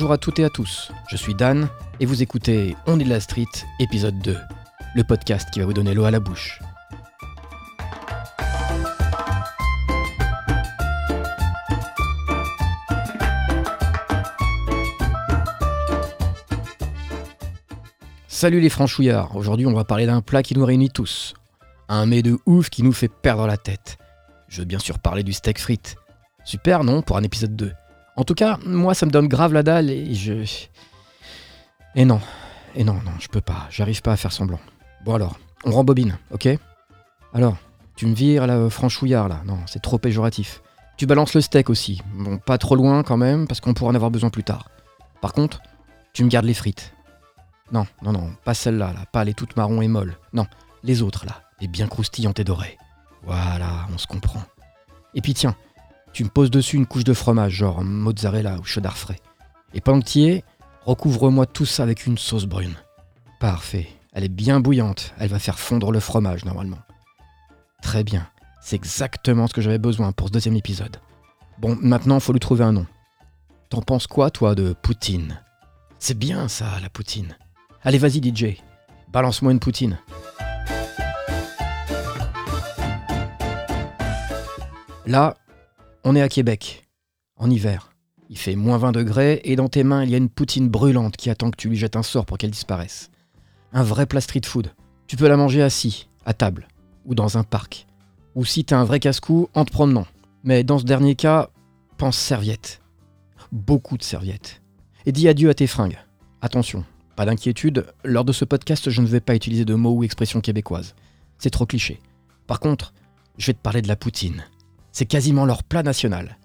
Bonjour à toutes et à tous, je suis Dan et vous écoutez On est de la street, épisode 2, le podcast qui va vous donner l'eau à la bouche. Salut les franchouillards, aujourd'hui on va parler d'un plat qui nous réunit tous. Un mets de ouf qui nous fait perdre la tête. Je veux bien sûr parler du steak frites. Super, non, pour un épisode 2. En tout cas, moi ça me donne grave la dalle et je... Et non, et non, non, je peux pas, j'arrive pas à faire semblant. Bon alors, on rembobine, ok? Alors, tu me vires la franchouillard là, non, c'est trop péjoratif. Tu balances le steak aussi, bon, pas trop loin quand même, parce qu'on pourra en avoir besoin plus tard. Par contre, tu me gardes les frites. Non, non, non, pas celle-là, là, pas les toutes marron et molles. Non, les autres, là, les bien croustillantes et dorées. Voilà, on se comprend. Et puis tiens, tu me poses dessus une couche de fromage, genre mozzarella ou cheddar frais. Et pendant recouvre-moi tout ça avec une sauce brune. Parfait, elle est bien bouillante, elle va faire fondre le fromage normalement. Très bien, c'est exactement ce que j'avais besoin pour ce deuxième épisode. Bon, maintenant, faut lui trouver un nom. T'en penses quoi, toi, de Poutine? C'est bien ça, la Poutine. Allez, vas-y, DJ. Balance-moi une poutine. Là, on est à Québec, en hiver. Il fait moins 20 degrés et dans tes mains, il y a une poutine brûlante qui attend que tu lui jettes un sort pour qu'elle disparaisse. Un vrai plat street food. Tu peux la manger assis, à table, ou dans un parc. Ou si t'as un vrai casse-cou, en te promenant. Mais dans ce dernier cas, pense serviette. Beaucoup de serviettes. Et dis adieu à tes fringues. Attention, pas d'inquiétude, lors de ce podcast, je ne vais pas utiliser de mots ou expressions québécoises. C'est trop cliché. Par contre, je vais te parler de la poutine. C'est quasiment leur plat national.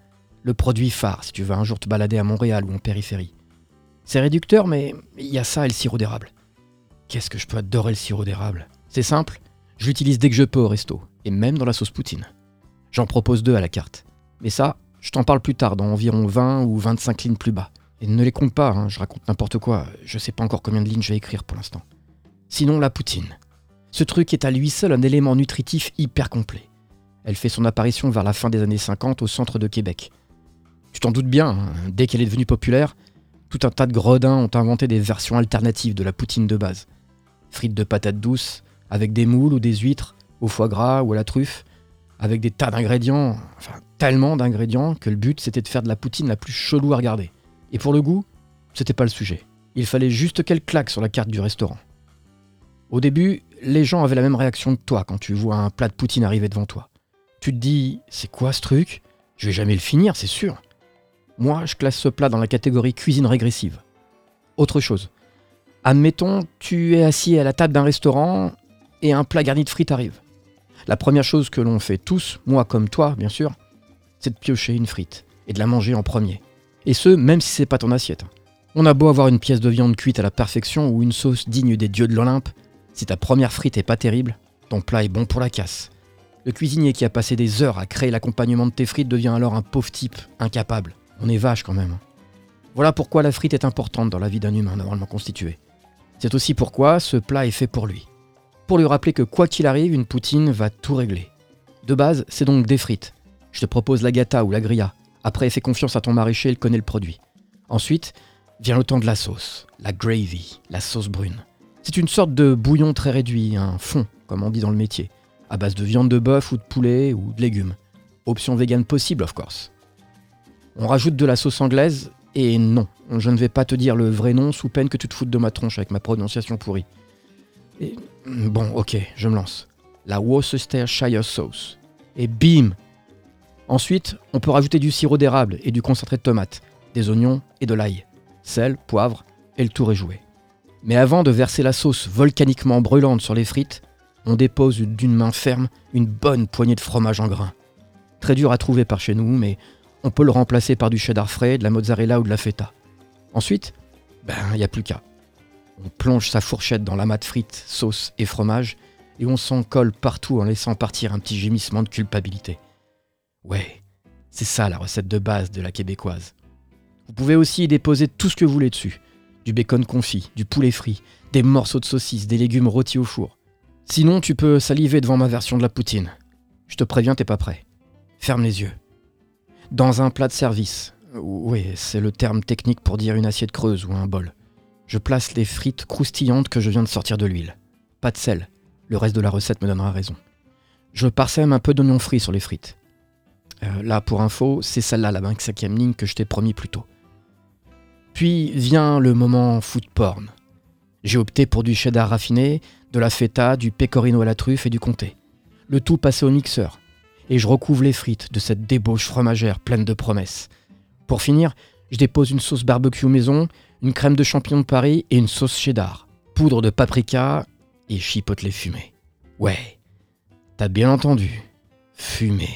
Le produit phare si tu veux un jour te balader à Montréal ou en périphérie. C'est réducteur, mais il y a ça et le sirop d'érable. Qu'est-ce que je peux adorer le sirop d'érable? C'est simple, je l'utilise dès que je peux au resto, et même dans la sauce poutine. J'en propose deux à la carte. Mais ça, je t'en parle plus tard, dans environ 20 ou 25 lignes plus bas. Et ne les compte pas, hein, je raconte n'importe quoi, je sais pas encore combien de lignes je vais écrire pour l'instant. Sinon, la poutine. Ce truc est à lui seul un élément nutritif hyper complet. Elle fait son apparition vers la fin des années 50 au centre de Québec. Tu t'en doutes bien, hein, dès qu'elle est devenue populaire, tout un tas de gredins ont inventé des versions alternatives de la poutine de base. Frites de patates douces, avec des moules ou des huîtres, au foie gras ou à la truffe, avec des tas d'ingrédients, enfin tellement d'ingrédients que le but c'était de faire de la poutine la plus chelou à regarder. Et pour le goût, c'était pas le sujet. Il fallait juste qu'elle claque sur la carte du restaurant. Au début, les gens avaient la même réaction que toi quand tu vois un plat de poutine arriver devant toi. Tu te dis, c'est quoi ce truc? Je vais jamais le finir, c'est sûr. Moi, je classe ce plat dans la catégorie cuisine régressive. Autre chose. Admettons, tu es assis à la table d'un restaurant et un plat garni de frites arrive. La première chose que l'on fait tous, moi comme toi bien sûr, c'est de piocher une frite et de la manger en premier. Et ce, même si c'est pas ton assiette. On a beau avoir une pièce de viande cuite à la perfection ou une sauce digne des dieux de l'Olympe, si ta première frite est pas terrible, ton plat est bon pour la casse. Le cuisinier qui a passé des heures à créer l'accompagnement de tes frites devient alors un pauvre type, incapable. On est vache quand même. Voilà pourquoi la frite est importante dans la vie d'un humain normalement constitué. C'est aussi pourquoi ce plat est fait pour lui. Pour lui rappeler que quoi qu'il arrive, une poutine va tout régler. De base, c'est donc des frites. Je te propose la gata ou la grilla. Après, fais confiance à ton maraîcher, il connaît le produit. Ensuite, vient le temps de la sauce, la gravy, la sauce brune. C'est une sorte de bouillon très réduit, un fond, comme on dit dans le métier, à base de viande de bœuf ou de poulet ou de légumes. Option vegan possible, of course. On rajoute de la sauce anglaise, et non, je ne vais pas te dire le vrai nom sous peine que tu te foutes de ma tronche avec ma prononciation pourrie. Bon, ok, je me lance. La Worcestershire sauce. Et bim Ensuite, on peut rajouter du sirop d'érable et du concentré de tomate, des oignons et de l'ail, sel, poivre, et le tour est joué. Mais avant de verser la sauce volcaniquement brûlante sur les frites, on dépose d'une main ferme une bonne poignée de fromage en grains. Très dur à trouver par chez nous, mais on peut le remplacer par du cheddar frais, de la mozzarella ou de la feta. Ensuite, ben, il n'y a plus qu'à. On plonge sa fourchette dans l'amas de frites, sauce et fromage, et on s'en colle partout en laissant partir un petit gémissement de culpabilité. Ouais, c'est ça la recette de base de la québécoise. Vous pouvez aussi y déposer tout ce que vous voulez dessus. Du bacon confit, du poulet frit, des morceaux de saucisse, des légumes rôtis au four. Sinon, tu peux saliver devant ma version de la poutine. Je te préviens, t'es pas prêt. Ferme les yeux. Dans un plat de service, Oui, c'est le terme technique pour dire une assiette creuse ou un bol. Je place les frites croustillantes que je viens de sortir de l'huile. Pas de sel. Le reste de la recette me donnera raison. Je parsème un peu d'oignon frit sur les frites. Euh, là, pour info, c'est celle-là, la cinquième ligne que je t'ai promis plus tôt. Puis vient le moment food porn. J'ai opté pour du cheddar raffiné, de la feta, du pecorino à la truffe et du comté. Le tout passé au mixeur. Et je recouvre les frites de cette débauche fromagère pleine de promesses. Pour finir, je dépose une sauce barbecue maison, une crème de champignons de Paris et une sauce cheddar. Poudre de paprika et chipotle fumé. Ouais, t'as bien entendu. Fumé.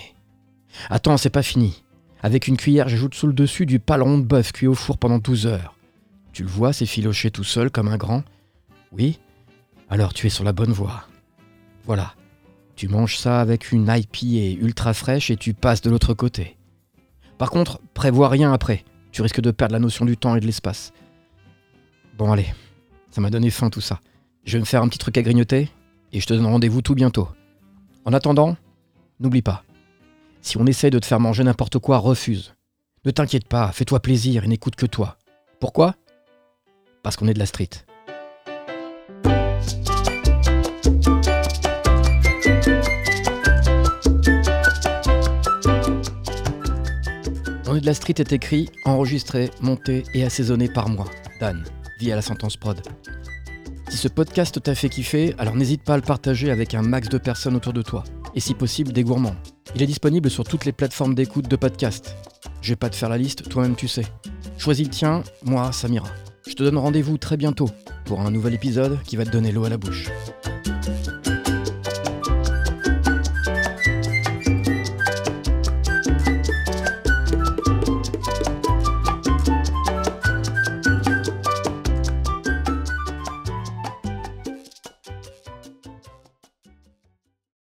Attends, c'est pas fini. Avec une cuillère, j'ajoute sous le dessus du paleron de bœuf cuit au four pendant 12 heures. Tu le vois, c'est filoché tout seul comme un grand Oui Alors tu es sur la bonne voie. Voilà. Tu manges ça avec une IPA ultra fraîche et tu passes de l'autre côté. Par contre, prévois rien après. Tu risques de perdre la notion du temps et de l'espace. Bon allez, ça m'a donné faim tout ça. Je vais me faire un petit truc à grignoter et je te donne rendez-vous tout bientôt. En attendant, n'oublie pas, si on essaie de te faire manger n'importe quoi, refuse. Ne t'inquiète pas, fais-toi plaisir et n'écoute que toi. Pourquoi? Parce qu'on est de la street. Est de la street est écrit, enregistré, monté et assaisonné par moi, Dan, via la sentence prod. Si ce podcast t'a fait kiffer, alors n'hésite pas à le partager avec un max de personnes autour de toi, et si possible des gourmands. Il est disponible sur toutes les plateformes d'écoute de podcast. Je vais pas te faire la liste, toi-même tu sais. Choisis le tien, moi, Samira. Je te donne rendez-vous très bientôt pour un nouvel épisode qui va te donner l'eau à la bouche.